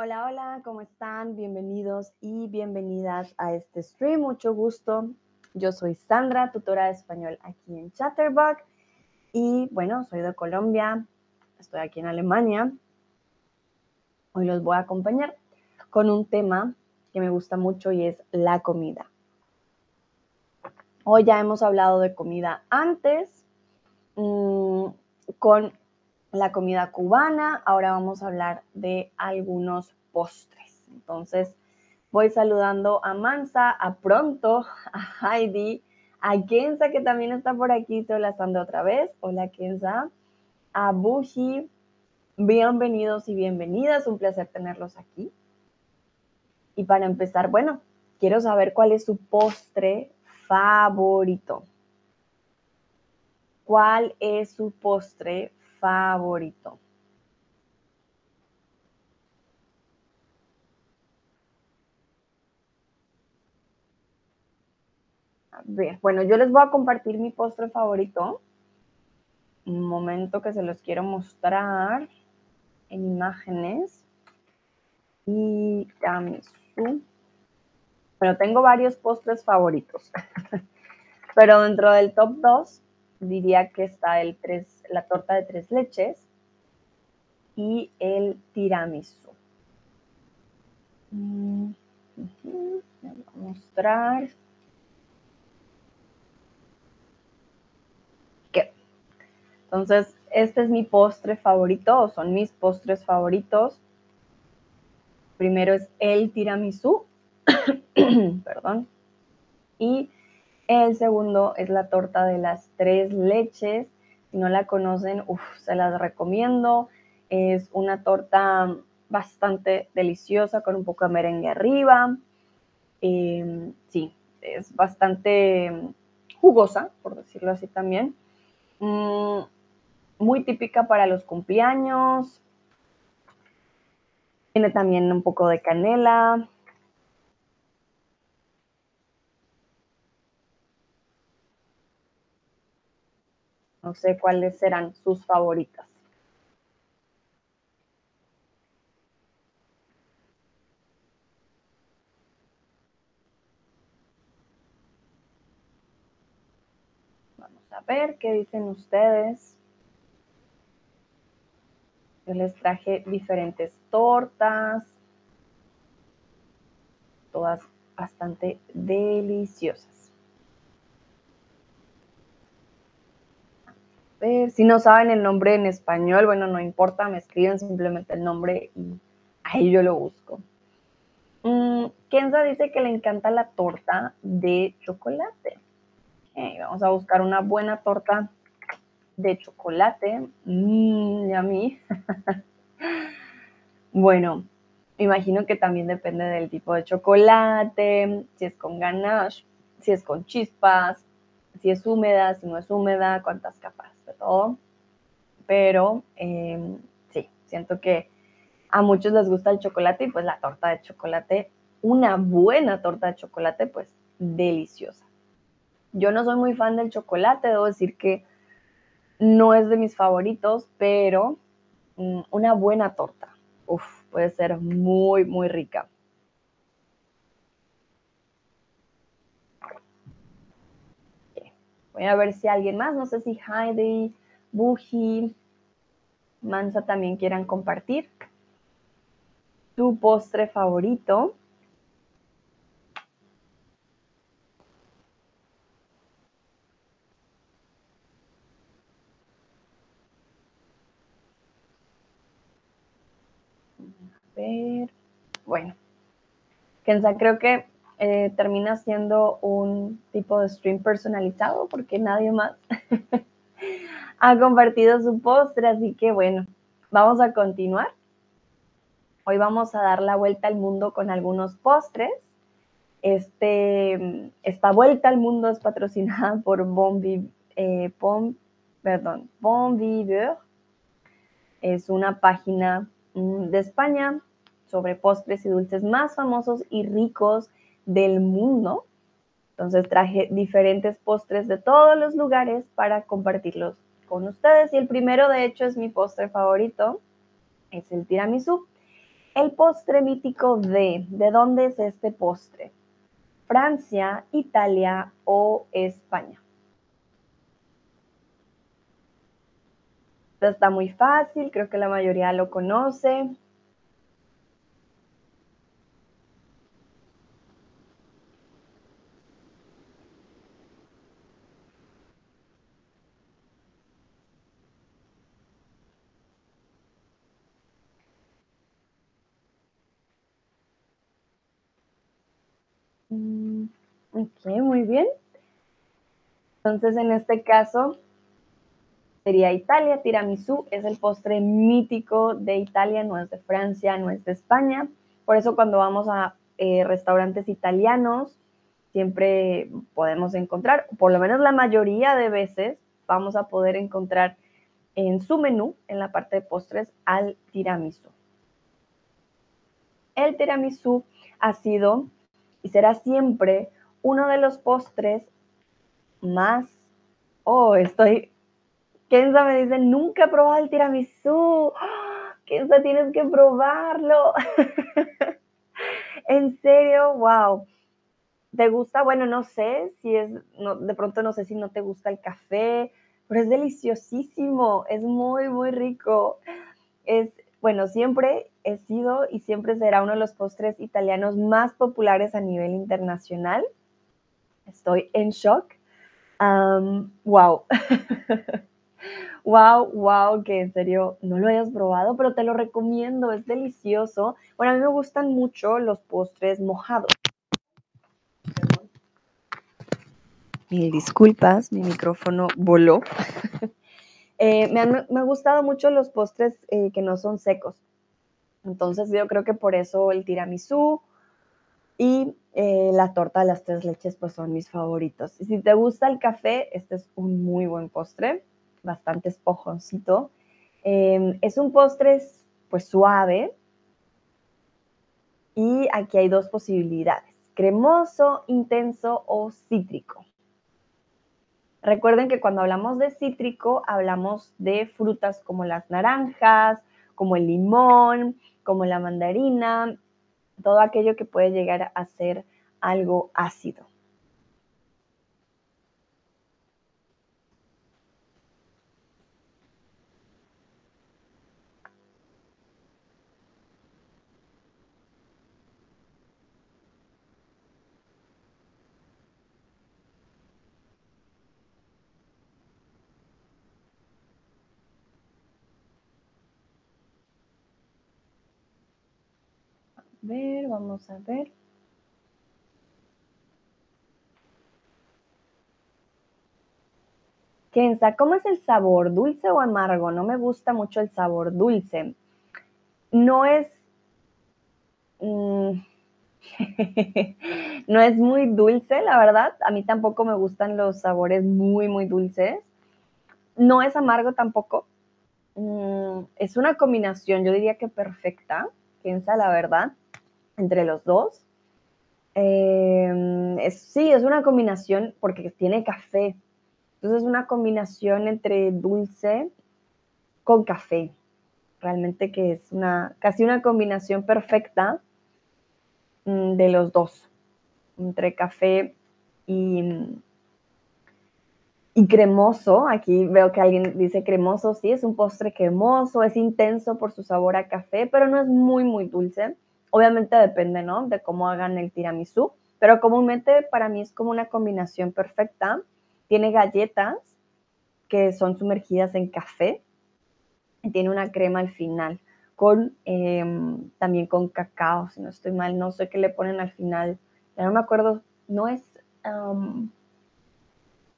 Hola, hola, ¿cómo están? Bienvenidos y bienvenidas a este stream. Mucho gusto. Yo soy Sandra, tutora de español aquí en Chatterbox. Y bueno, soy de Colombia. Estoy aquí en Alemania. Hoy los voy a acompañar con un tema que me gusta mucho y es la comida. Hoy ya hemos hablado de comida antes mmm, con la comida cubana. Ahora vamos a hablar de algunos Entonces, voy saludando a Mansa, a Pronto, a Heidi, a Kenza, que también está por aquí, hola Sandra otra vez. Hola Kenza. A Bushi. Bienvenidos y bienvenidas. Un placer tenerlos aquí. Y para empezar, bueno, quiero saber cuál es su postre favorito. ¿Cuál es su postre favorito? Bueno, yo les voy a compartir mi postre favorito. Un momento que se los quiero mostrar en imágenes. Y tiramisú. Bueno, tengo varios postres favoritos. Pero dentro del top 2 diría que está el tres, la torta de tres leches y el tiramisú. Mm, voy a mostrar. Entonces, este es mi postre favorito, o son mis postres favoritos. Primero es el tiramisú, perdón, y el segundo es la torta de las tres leches. Si no la conocen, se las recomiendo. Es una torta bastante deliciosa con un poco de merengue arriba. Em, sí, es bastante jugosa, por decirlo así también. Mm, muy típica para los cumpleaños. Tiene también un poco de canela, No sé cuáles serán sus favoritas. Vamos a ver qué dicen ustedes. Yo les traje diferentes tortas, todas bastante deliciosas. Si no saben el nombre en español, bueno, no importa, me escriben simplemente el nombre y ahí yo lo busco. Mm, Kenza dice que le encanta la torta de chocolate. vamos a buscar una buena torta de chocolate. Mmm, a mí. bueno, imagino que también depende del tipo de chocolate, si es con ganache, si es con chispas, si es húmeda, si no es húmeda, cuántas capas todo, pero em, sí, siento que a muchos les gusta el chocolate y pues la torta de chocolate, una buena torta de chocolate, pues deliciosa. Yo no soy muy fan del chocolate, debo decir que no es de mis favoritos, pero mm, una buena torta, uf, puede ser muy, muy rica. Voy a ver si alguien más, no sé si Heidi, Buji, Mansa también quieran compartir tu postre favorito. Bueno, Kenza, creo que eh, termina siendo un tipo de stream personalizado porque nadie más ha compartido su postre, así que bueno, vamos a continuar. Hoy vamos a dar la vuelta al mundo con algunos postres. Este, esta vuelta al mundo es patrocinada por Bon, eh, bon. Es una página mm, de España sobre postres y dulces más famosos y ricos del mundo. Entonces traje diferentes postres de todos los lugares para compartirlos con ustedes. Y el primero, de hecho, es mi postre favorito, es el tiramisú. El postre mítico de, ¿de dónde es este postre? Francia, Italia o España. está muy fácil, creo que la mayoría lo conoce. Mm, muy bien. Entonces, en este caso, sería Italia. Tiramisú es el postre mítico de Italia, no es de Francia, no es de España. Por eso cuando vamos a eh, restaurantes italianos, siempre podemos encontrar, por lo menos la mayoría de veces, vamos a poder encontrar en su menú, en la parte de postres, al tiramisú. El tiramisú ha sido y será siempre uno de los postres más... Oh, estoy... Kenza me dice, nunca he probado el tiramisú. Kenza, tienes que probarlo. en serio, wow. ¿Te gusta? Bueno, no sé si es, de pronto no sé si no te gusta el café, pero es deliciosísimo, es muy, muy rico. Es, bueno, siempre he sido y siempre será uno de los postres italianos más populares a nivel internacional. Estoy en shock. wow. wow, wow, que en serio no lo hayas probado, pero te lo recomiendo, es delicioso. Bueno, a mí me gustan mucho los postres mojados. Mil disculpas, mi micrófono voló. Eh, me, han, me gustado mucho los postres eh, que no son secos. Entonces yo creo que por eso el tiramisú y eh, la torta de las tres leches pues son mis favoritos. Y si te gusta el café, este es un muy buen postre, bastante esponjoncito. Em, es un postre pues suave y aquí hay dos posibilidades, cremoso, intenso o cítrico. Recuerden que cuando hablamos de cítrico hablamos de frutas como las naranjas, como el limón, como la mandarina, todo aquello que puede llegar a ser algo ácido. ver, vamos a ver. Kenza, ¿cómo es el sabor? ¿Dulce o amargo? No me gusta mucho el sabor dulce. No es... Mm, no es muy dulce, la verdad. A mí tampoco me gustan los sabores muy, muy dulces. No es amargo tampoco. Mm, es una combinación, yo diría que perfecta, Kenza, la verdad entre los dos. Em, sí, es una combinación porque tiene café. Entonces es una combinación entre dulce con café. Realmente que es una, casi una combinación perfecta mm, de los dos, entre café y, y cremoso. Aquí veo que alguien dice cremoso, sí, es un postre cremoso, es intenso por su sabor a café, pero no es muy, muy dulce. Obviamente depende, ¿no? De cómo hagan el tiramisú, pero comúnmente para mí es como una combinación perfecta. Tiene galletas que son sumergidas en café y tiene una crema al final con em, también con cacao, si no estoy mal, no sé qué le ponen al final, ya no me acuerdo, no es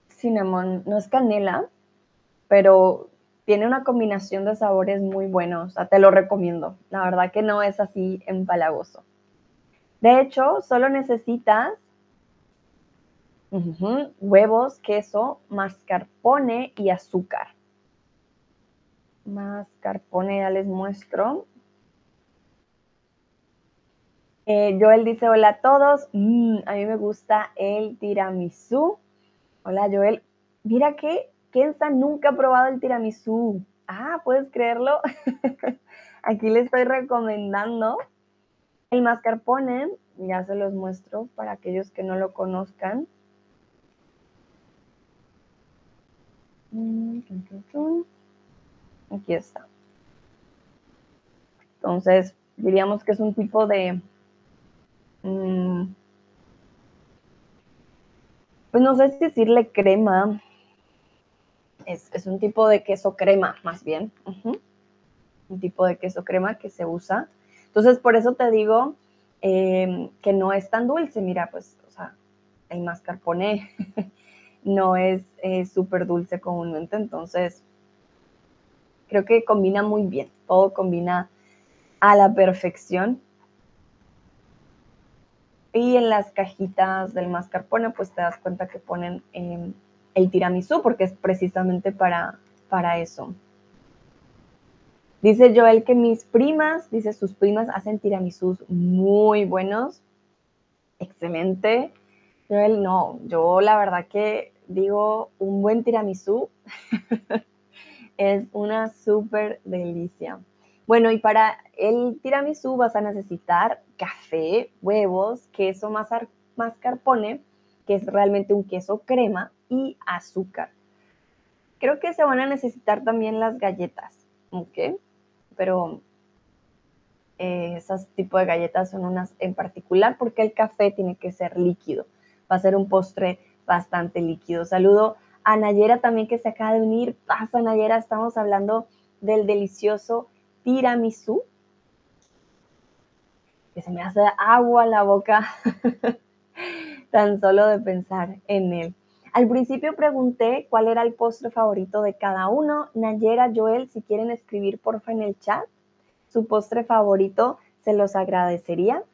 cinnamon, no es canela, pero tiene una combinación de sabores muy buenos, te lo recomiendo. La verdad que no es así empalagoso. De hecho, solo necesitas huevos, queso, mascarpone y azúcar. Mascarpone, ya les muestro. Eh, Joel dice, hola a todos, mm, a mí me gusta el tiramisú. Hola Joel, mira que Kenza nunca ha probado el tiramisú. Ah, ¿puedes creerlo? Aquí le estoy recomendando el mascarpone, ya se los muestro para aquellos que no lo conozcan. Mm, Aquí está. Entonces, diríamos que es un tipo de... Mm, pues no sé si decirle crema. Es, un tipo de queso crema, más bien. Un tipo de queso crema que se usa. Entonces, por eso te digo em, que no es tan dulce. Mira, pues, o sea, el mascarpone no es súper dulce comúnmente. Entonces, creo que combina muy bien. Todo combina a la perfección. Y en las cajitas del mascarpone, pues te das cuenta que ponen em, el tiramisú, porque es precisamente para, para eso. Dice Joel que mis primas, dice sus primas, hacen tiramisús muy buenos. Excelente. Joel, no, yo la verdad que digo, un buen tiramisú es una súper delicia. Bueno, y para el tiramisú vas a necesitar café, huevos, queso mascarpone, que es realmente un queso crema, y azúcar. Creo que se van a necesitar también las galletas, ¿ok? Pero eh, esos tipos de galletas son unas en particular porque el café tiene que ser líquido. Va a ser un postre bastante líquido. Saludo a Nayera también que se acaba de unir. Pasa Nayera, estamos hablando del delicioso tiramisú, que se me hace agua la boca tan solo de pensar en él. Al principio pregunté cuál era el postre favorito de cada uno. Nayera, Joel, si quieren escribir porfa en el chat su postre favorito, se los agradecería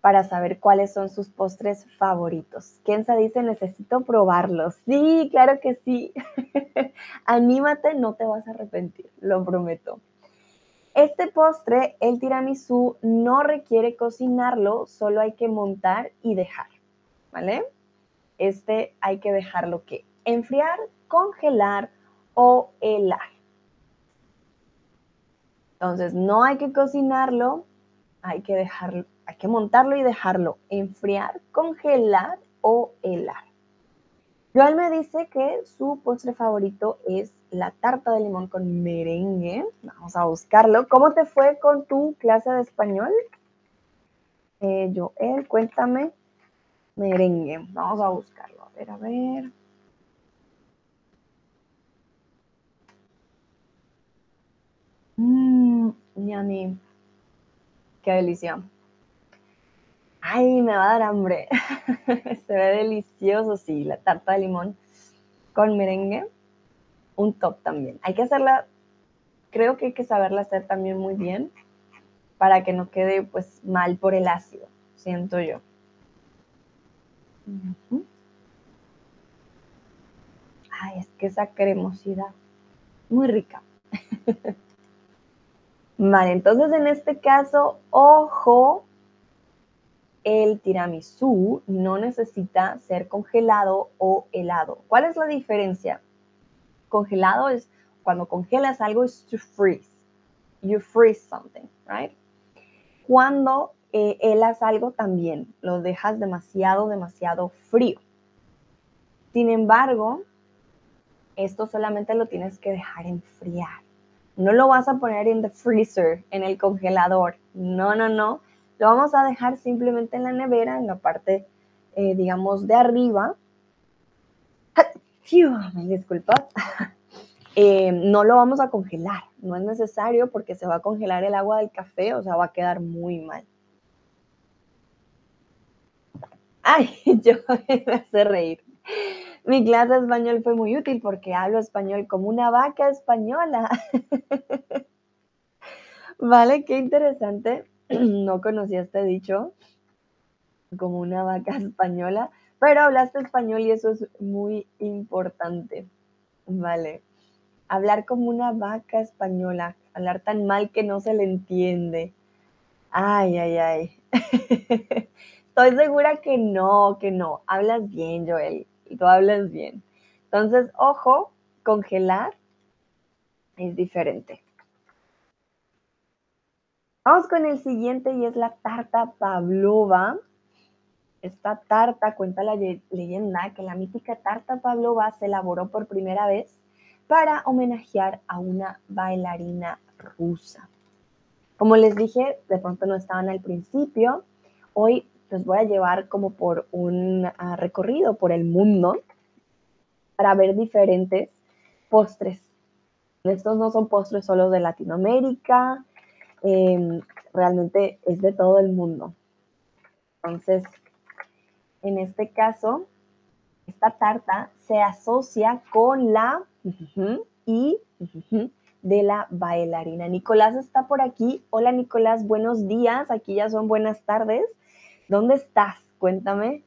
para saber cuáles son sus postres favoritos. Kenza dice, necesito probarlos. Sí, claro que sí. Anímate, no te vas a arrepentir, lo prometo. Este postre, el tiramisú, no requiere cocinarlo, solo hay que montar y dejar, ¿vale? Este hay que dejarlo que enfriar, congelar o helar. Entonces, no hay que cocinarlo, hay que dejarlo, hay que montarlo y dejarlo enfriar, congelar o helar. Joel me dice que su postre favorito es la tarta de limón con merengue. Vamos a buscarlo. ¿Cómo te fue con tu clase de español? Eh, Joel, cuéntame. Merengue. Vamos a buscarlo. A ver, a ver. Mmm, yummy. Qué delicia. Ay, me va a dar hambre. Se ve delicioso, sí, la tarta de limón con merengue. Un top también. Hay que hacerla, creo que hay que saberla hacer también muy bien para que no quede pues mal por el ácido, siento yo. Ay, es que esa cremosidad, muy rica. vale, entonces en este caso, ojo, el tiramisú no necesita ser congelado o helado. ¿Cuál es la diferencia? Congelado es cuando congelas algo es to freeze. You freeze something, right? Cuando eh, helas algo también, lo dejas demasiado, demasiado frío. Sin embargo, esto solamente lo tienes que dejar enfriar. No lo vas a poner en the freezer, en el congelador. No, no, no lo vamos a dejar simplemente en la nevera, en la parte, eh, digamos, de arriba. Me disculpas. Eh, no lo vamos a congelar, no es necesario porque se va a congelar el agua del café, o sea, va a quedar muy mal. Ay, yo me hace reír. Mi clase de español fue muy útil porque hablo español como una vaca española. vale, qué interesante. no conocía este dicho como una vaca española, pero hablaste español y eso es muy importante. Vale. Hablar como una vaca española, hablar tan mal que no se le entiende. Ay, ay, ay. Estoy segura que no, que no. Hablas bien, Joel. Tú hablas bien. Entonces, ojo, congelar es diferente. Vamos con el siguiente y es la tarta pavlova. Esta tarta cuenta la leyenda que la mítica tarta pavlova se elaboró por primera vez para homenajear a una bailarina rusa. Como les dije, de pronto no estaban al principio. Hoy los voy a llevar como por un ah, recorrido por el mundo para ver diferentes postres. Estos no son postres solo de Latinoamérica, em, realmente es de todo el mundo. Entonces, en este caso, esta tarta se asocia con la y de la bailarina. Nicolás está por aquí. Hola Nicolás, buenos días. Aquí ya son buenas tardes. ¿Dónde estás? Cuéntame.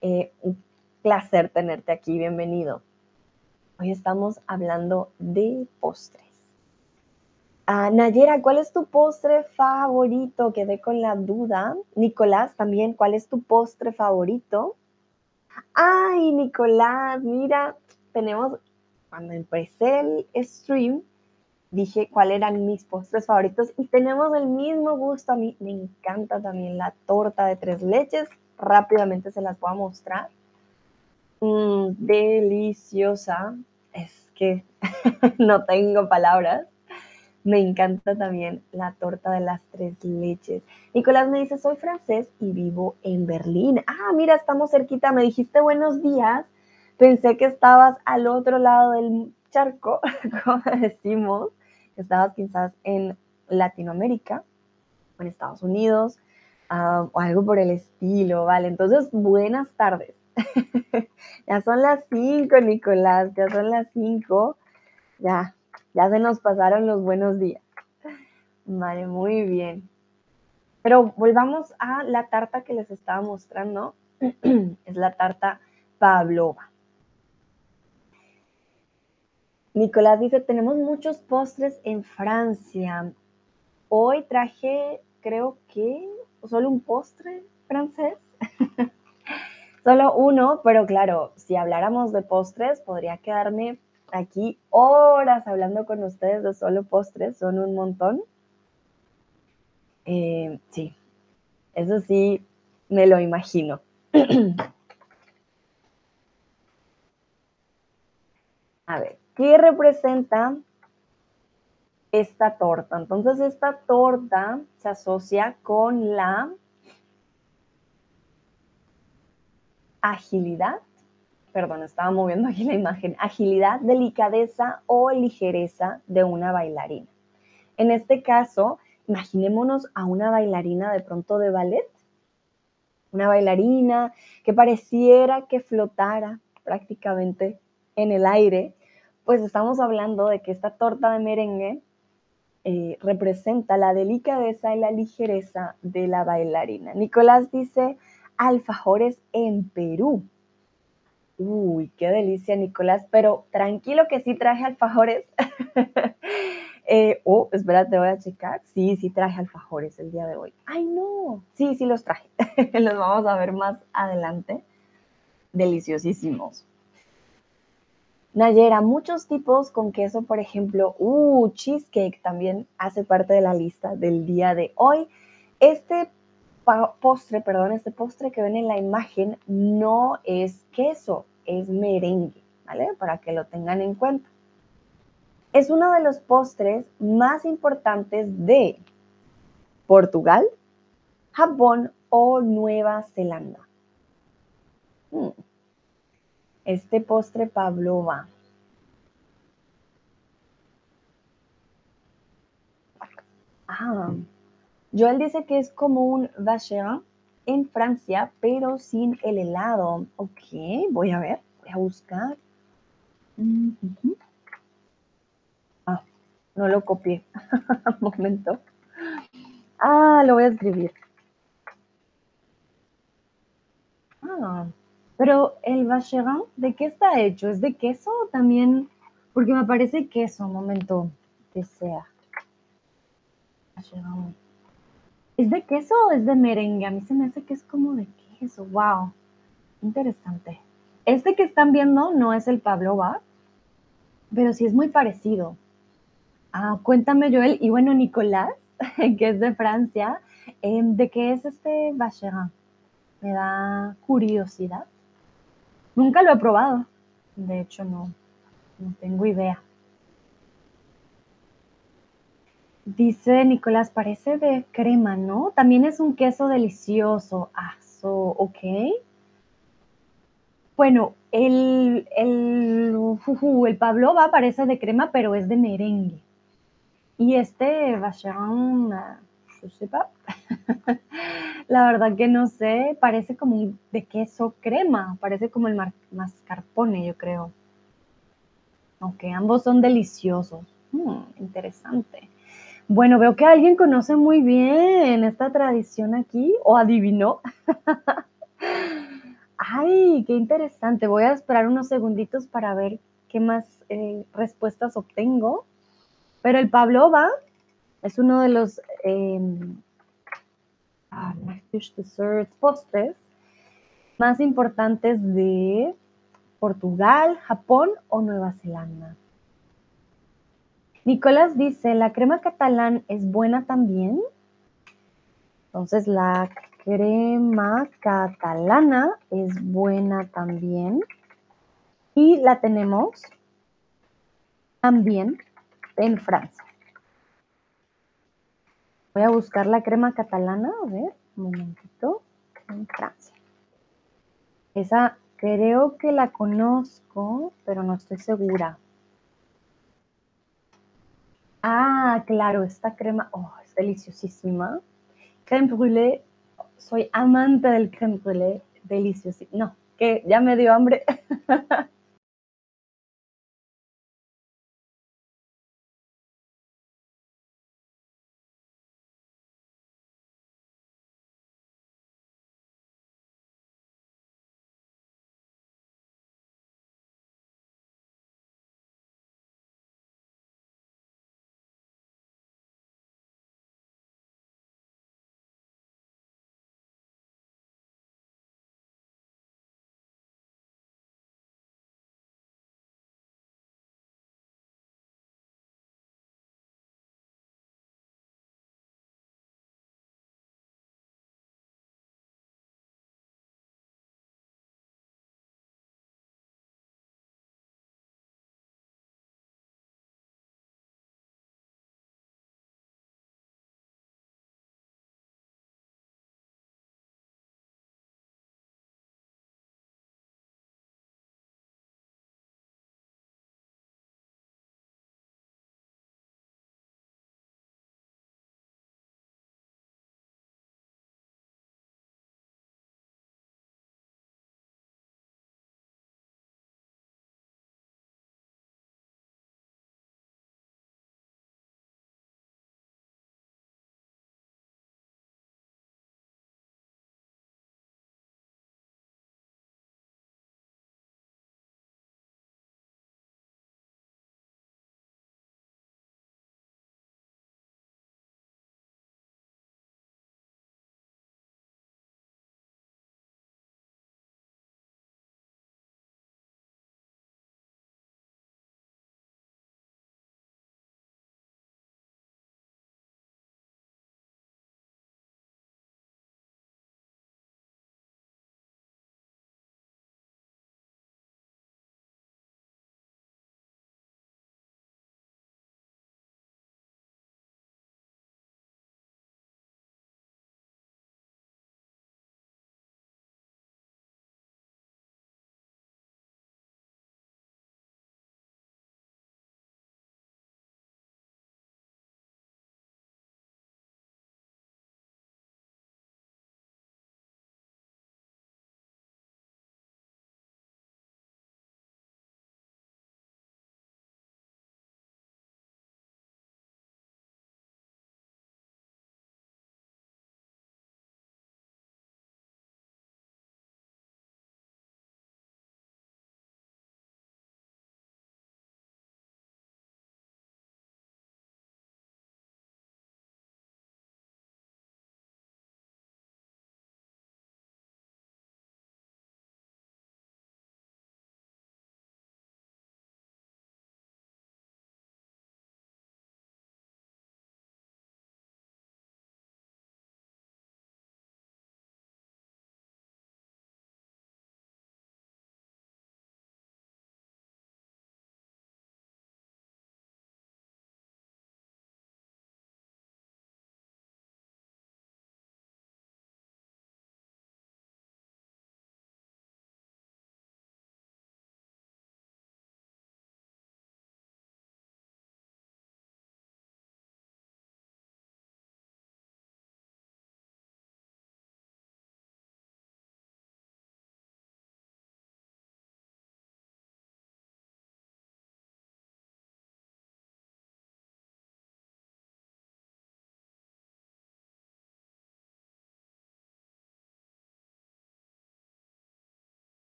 Eh, un placer tenerte aquí. Bienvenido. Hoy estamos hablando de postres. Ah, Nayera, ¿cuál es tu postre favorito? Quedé con la duda. Nicolás, también, ¿cuál es tu postre favorito? Ay, Nicolás, mira, tenemos, cuando empecé el stream, dije cuáles eran mis postres favoritos y tenemos el mismo gusto. A mí me encanta también la torta de tres leches. Rápidamente se las voy a mostrar. Mm, deliciosa. Es que no tengo palabras. Me encanta también la torta de las tres leches. Nicolás me dice, soy francés y vivo en Berlín. Ah, mira, estamos cerquita. Me dijiste buenos días. Pensé que estabas al otro lado del charco, como decimos, que quizás en Latinoamérica en Estados Unidos ah, o algo por el estilo, ¿vale? Entonces, buenas tardes. ya son las cinco, Nicolás, ya son las cinco. Ya, ya se nos pasaron los buenos días. Vale, muy bien. Pero volvamos a la tarta que les estaba mostrando. es la tarta Pavlova. Nicolás dice, tenemos muchos postres en Francia. Hoy traje, creo que, solo un postre francés. solo uno, pero claro, si habláramos de postres, podría quedarme aquí horas hablando con ustedes de solo postres, son un montón. Eh, sí, eso sí, me lo imagino. A ver, ¿qué representa esta torta? Entonces, esta torta se asocia con la agilidad perdón, estaba moviendo aquí la imagen, agilidad, delicadeza o ligereza de una bailarina. En este caso, imaginémonos a una bailarina de pronto de ballet, una bailarina que pareciera que flotara prácticamente en el aire, pues estamos hablando de que esta torta de merengue eh, representa la delicadeza y la ligereza de la bailarina. Nicolás dice alfajores en Perú. Uy, qué delicia, Nicolás, pero tranquilo que sí traje alfajores. eh, oh, espérate, voy a checar. Sí, sí traje alfajores el día de hoy. Ay, no. Sí, sí los traje. los vamos a ver más adelante. Deliciosísimos. Nayera, muchos tipos con queso, por ejemplo, uh, cheesecake también hace parte de la lista del día de hoy. Este postre, perdón, este postre que ven en la imagen no es queso, es merengue, ¿vale? Para que lo tengan en cuenta. Es uno de los postres más importantes de Portugal, Japón o Nueva Zelanda. Hmm. Este postre pavlova. Ah, Joel dice que es como un vacherin en Francia, pero sin el helado. Ok, voy a ver, voy a buscar. Ah, no lo copié. Momento. Ah, lo voy a escribir. Ah, pero el vacherin, ¿de qué está hecho? ¿Es de queso también? Porque me parece queso, un momento, que sea. Vacherin. ¿Es de queso o es de merengue? A mí se me hace que es como de queso. Wow. Interesante. Este que están viendo no es el Pablo Bar, pero sí es muy parecido. Ah, cuéntame, Joel. Y bueno, Nicolás, que es de Francia. Em, ¿De qué es este Vacherin? Me da curiosidad. Nunca lo he probado. De hecho, no, no tengo idea. Dice Nicolás, parece de crema, ¿no? También es un queso delicioso. Ah, so, ok. Bueno, el, el, el pavlova parece de crema, pero es de merengue. Y este vacherin, la verdad que no sé, parece como de queso crema, parece como el mascarpone, yo creo. Aunque ambos son deliciosos. Hmm, interesante. Bueno, veo que alguien conoce muy bien esta tradición aquí o adivinó. Ay, qué interesante. Voy a esperar unos segunditos para ver qué más eh, respuestas obtengo. Pero el pavlova es uno de los eh, postres más importantes de Portugal, Japón o Nueva Zelanda. Nicolás dice, ¿la crema catalán es buena también? Entonces, la crema catalana es buena también. Y la tenemos también en Francia. Voy a buscar la crema catalana, a ver, un momentito, en Francia. Esa creo que la conozco, pero no estoy segura. Ah, claro, esta crema, oh, es deliciosísima. Creme brûlée, soy amante del creme brûlée, deliciosísimo. No, que ya me dio hambre.